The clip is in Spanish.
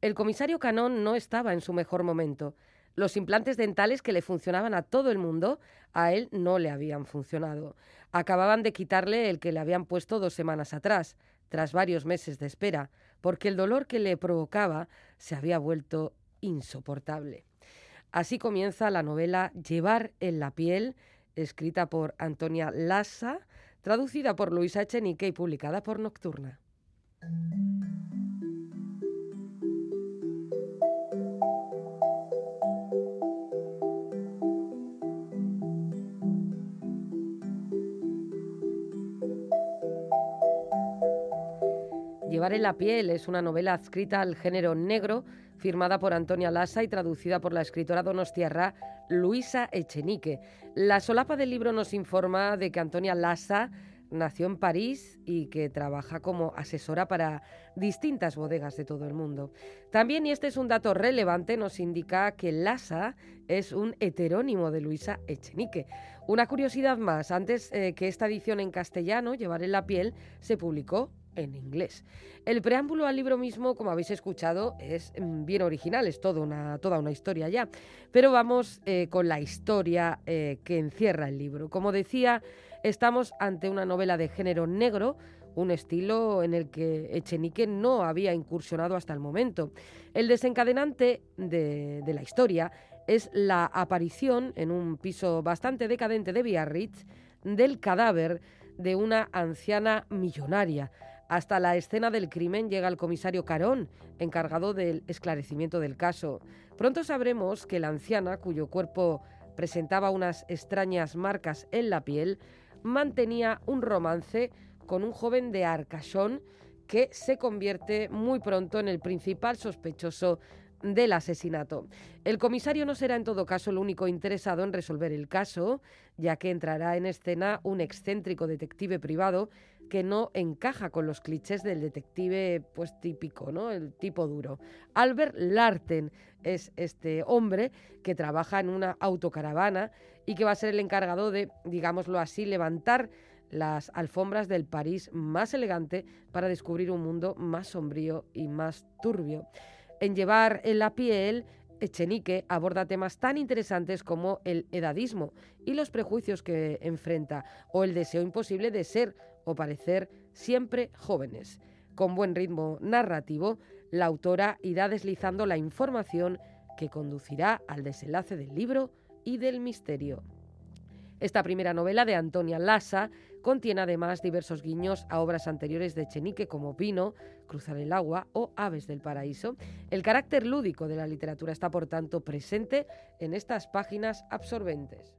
El comisario Canón no estaba en su mejor momento. Los implantes dentales que le funcionaban a todo el mundo, a él no le habían funcionado. Acababan de quitarle el que le habían puesto dos semanas atrás, tras varios meses de espera, porque el dolor que le provocaba se había vuelto insoportable. Así comienza la novela Llevar en la piel, escrita por Antonia Lassa, traducida por Luisa Echenique y publicada por Nocturna. Llevar en la piel es una novela adscrita al género negro, firmada por Antonia Lassa y traducida por la escritora donostiarra Luisa Echenique. La solapa del libro nos informa de que Antonia Lassa nació en París y que trabaja como asesora para distintas bodegas de todo el mundo. También, y este es un dato relevante, nos indica que Lassa es un heterónimo de Luisa Echenique. Una curiosidad más, antes eh, que esta edición en castellano, Llevar en la piel, se publicó en inglés. El preámbulo al libro mismo, como habéis escuchado, es mm, bien original, es toda una, historia ya. Pero vamos eh, con la historia eh, que encierra el libro. Como decía, estamos ante una novela de género negro, un estilo en el que Echenique no había incursionado hasta el momento. El desencadenante de, de la historia es la aparición en un piso bastante decadente de Biarritz del cadáver de una anciana millonaria. Hasta la escena del crimen llega el comisario Carón, encargado del esclarecimiento del caso. Pronto sabremos que la anciana, cuyo cuerpo presentaba unas extrañas marcas en la piel, mantenía un romance con un joven de Arcachón que se convierte muy pronto en el principal sospechoso del asesinato. El comisario no será en todo caso el único interesado en resolver el caso, ya que entrará en escena un excéntrico detective privado que no encaja con los clichés del detective pues típico, ¿no? El tipo duro. Albert Larten es este hombre que trabaja en una autocaravana y que va a ser el encargado de, digámoslo así, levantar las alfombras del París más elegante para descubrir un mundo más sombrío y más turbio. En llevar en la piel, Echenique aborda temas tan interesantes como el edadismo y los prejuicios que enfrenta, o el deseo imposible de ser o parecer siempre jóvenes. Con buen ritmo narrativo, la autora irá deslizando la información que conducirá al desenlace del libro y del misterio. Esta primera novela de Antonia Lassa contiene además diversos guiños a obras anteriores de Chenique como Pino, Cruzar el agua o Aves del Paraíso. El carácter lúdico de la literatura está por tanto presente en estas páginas absorbentes.